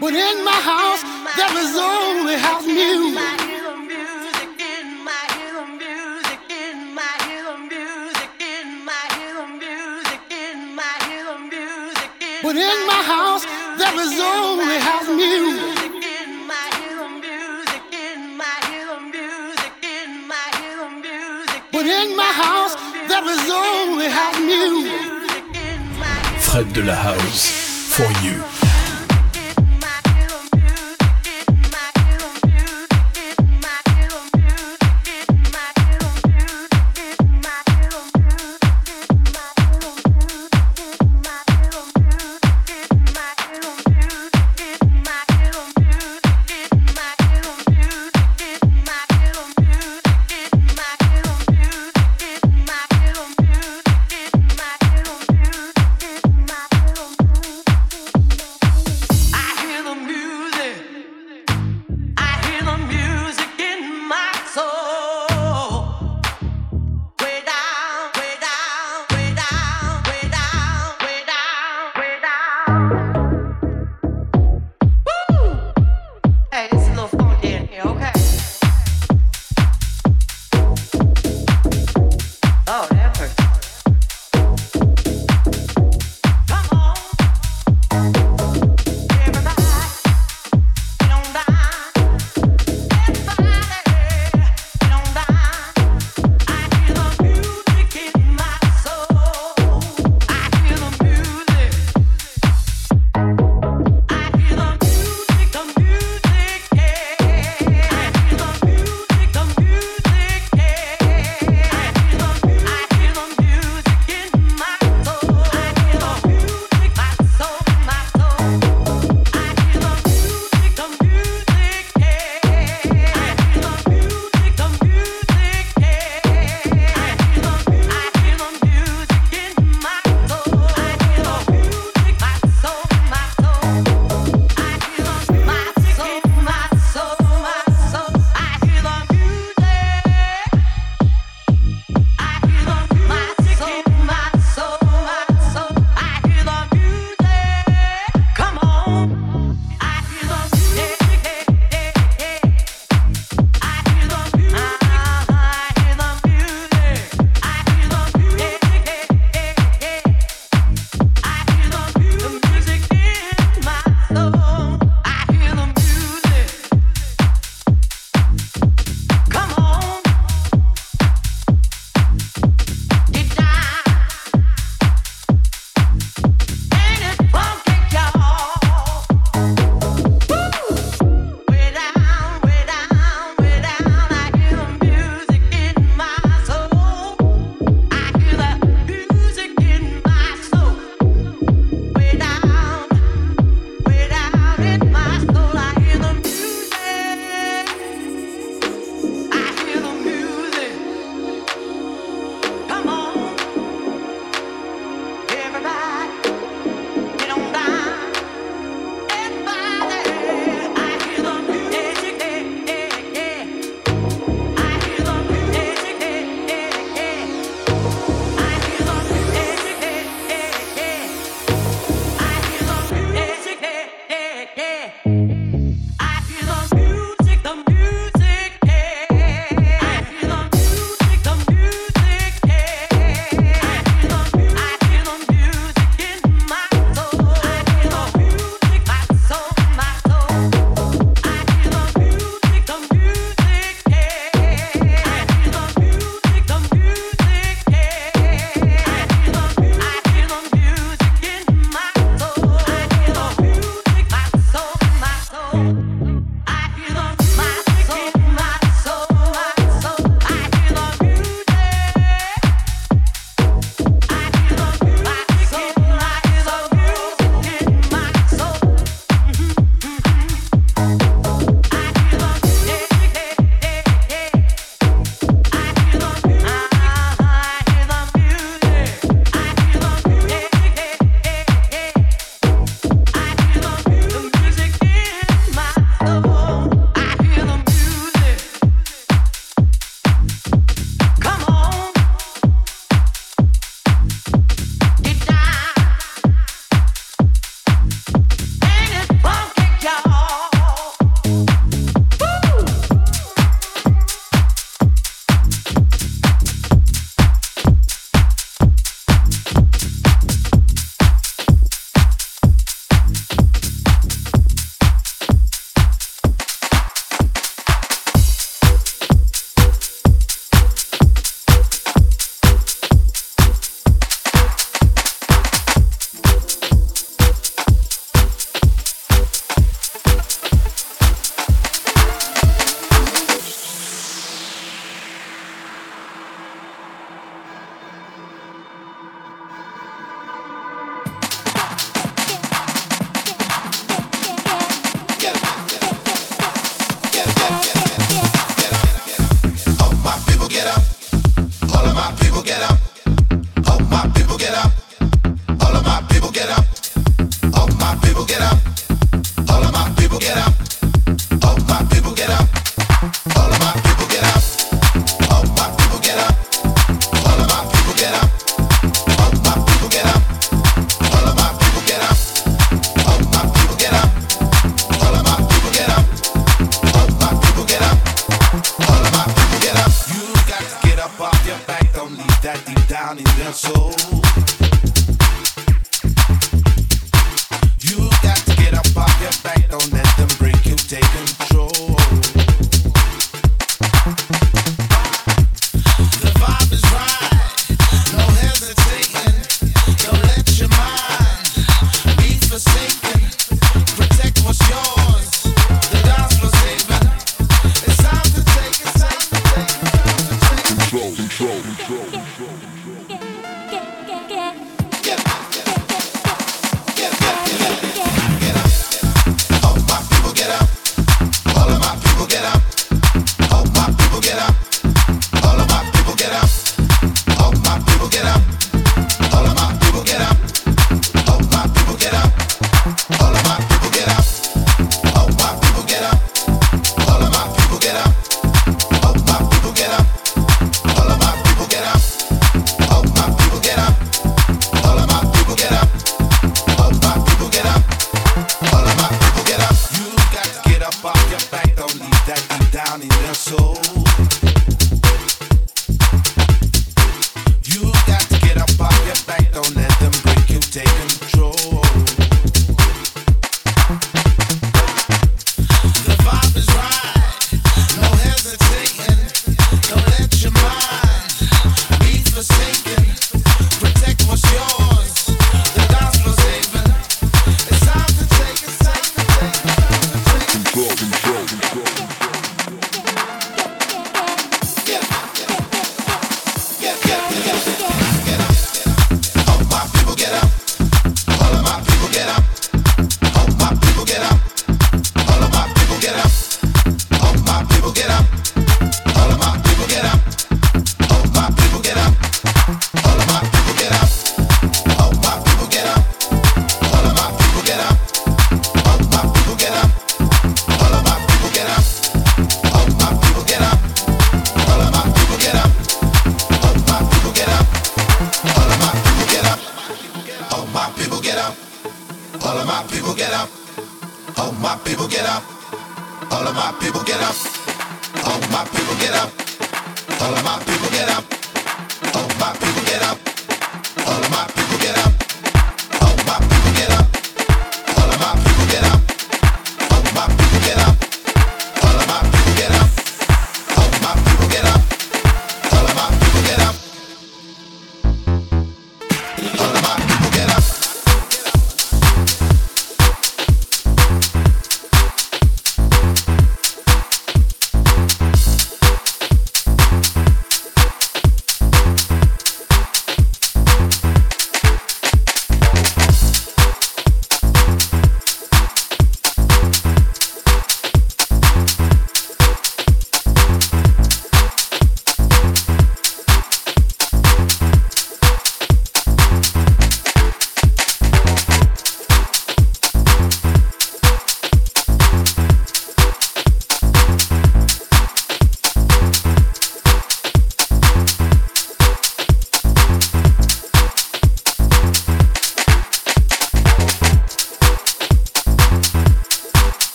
But in my house, there is only house music. But in my house, there is only house music. But in my house, there is only house music. Fred de la House, for you.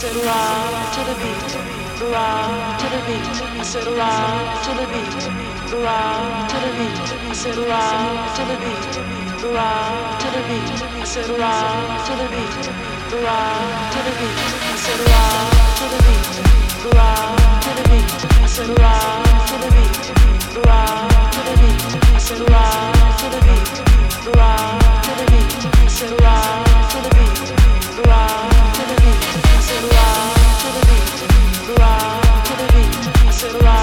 said rock to the beat, rock to the beat. I said rock to the beat, rock to the beat. I said rock to the beat, rock to the beat. I said rock to the beat, rock to the beat. I said rock to the beat, rock to the beat. I said rock to the beat, rock to the beat. I said rock to the beat, rock to the beat. I said rock to the beat, rock to the beat. to life.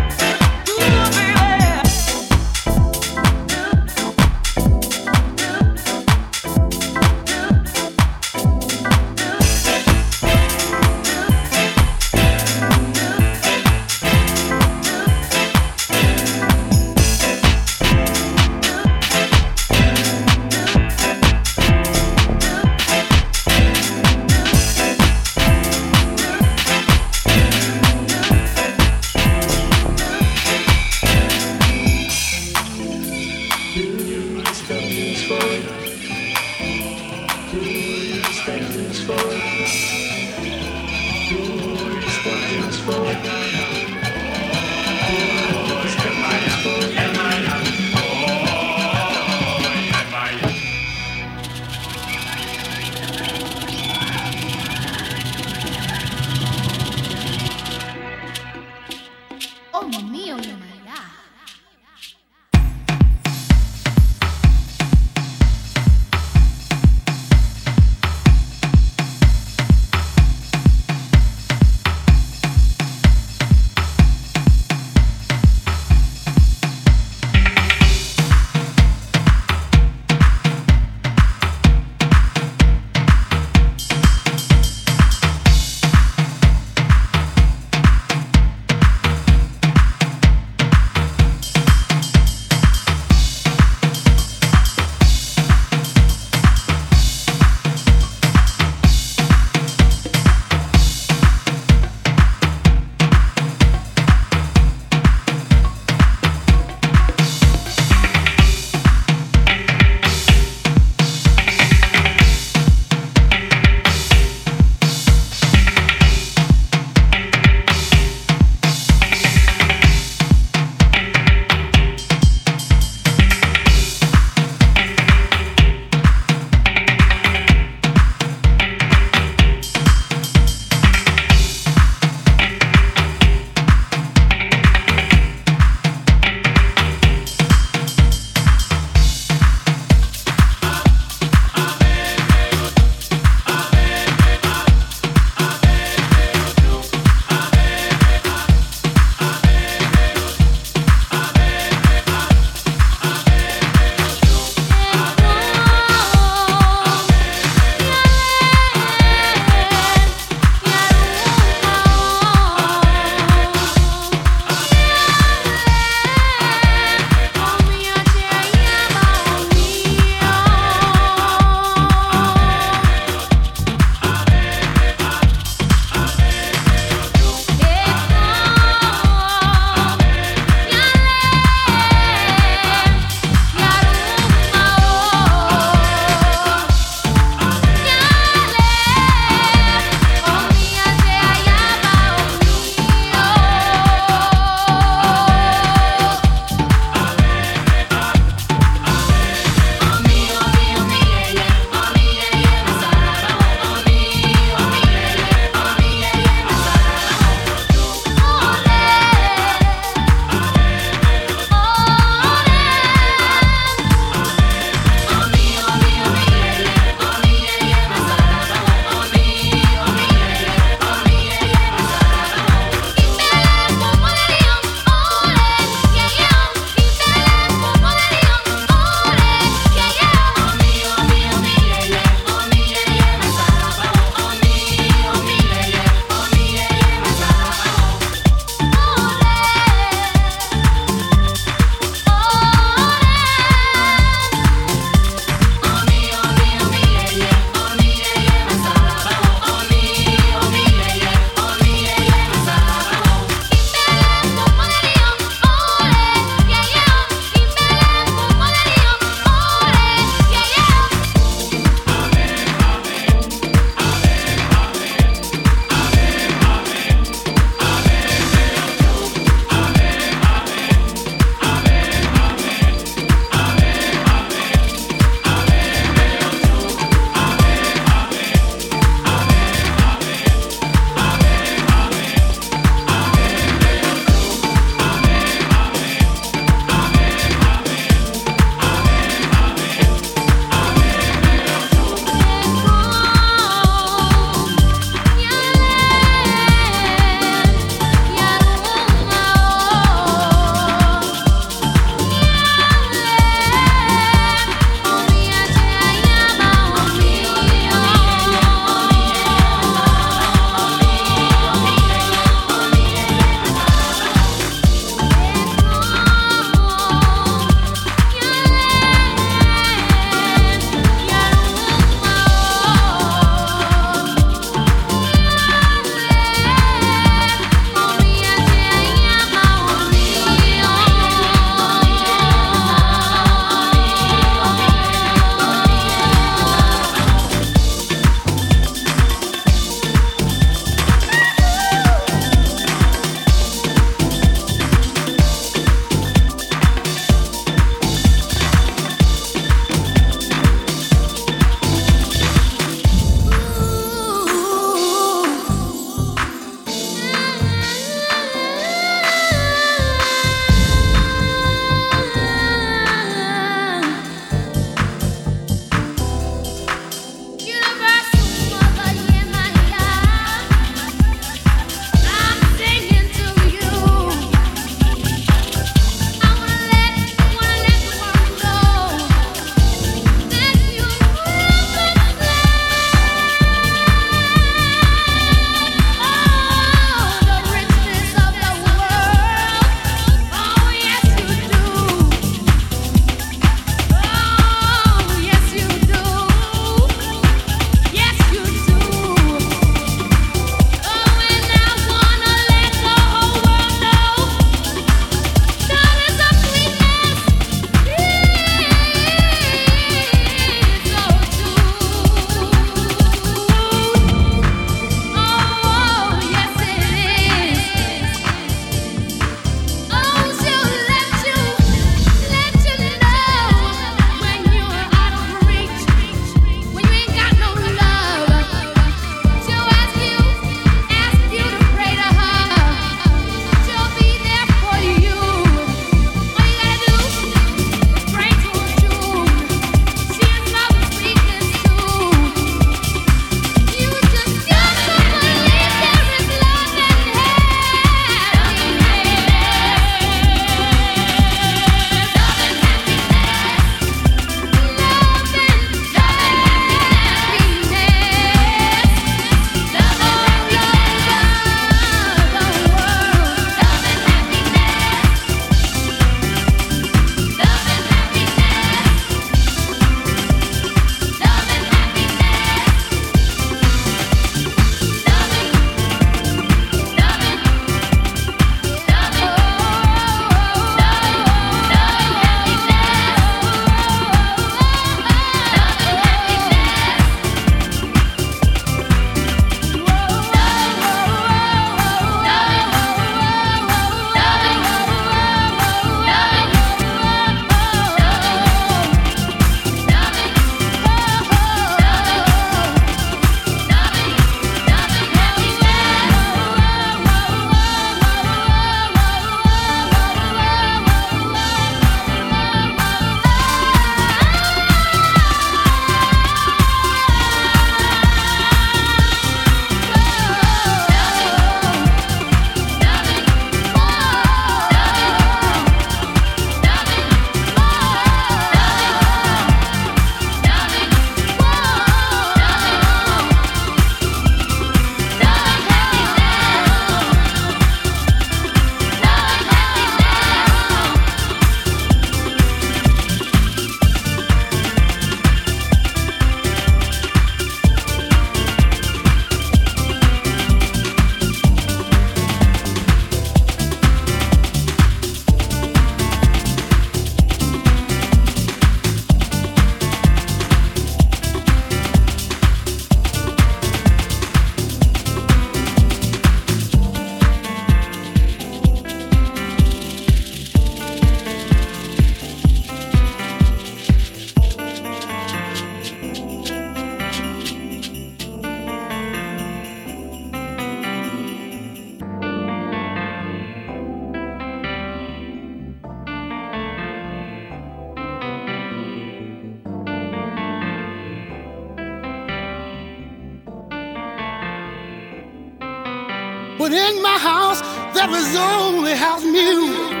In my house, there is only house music.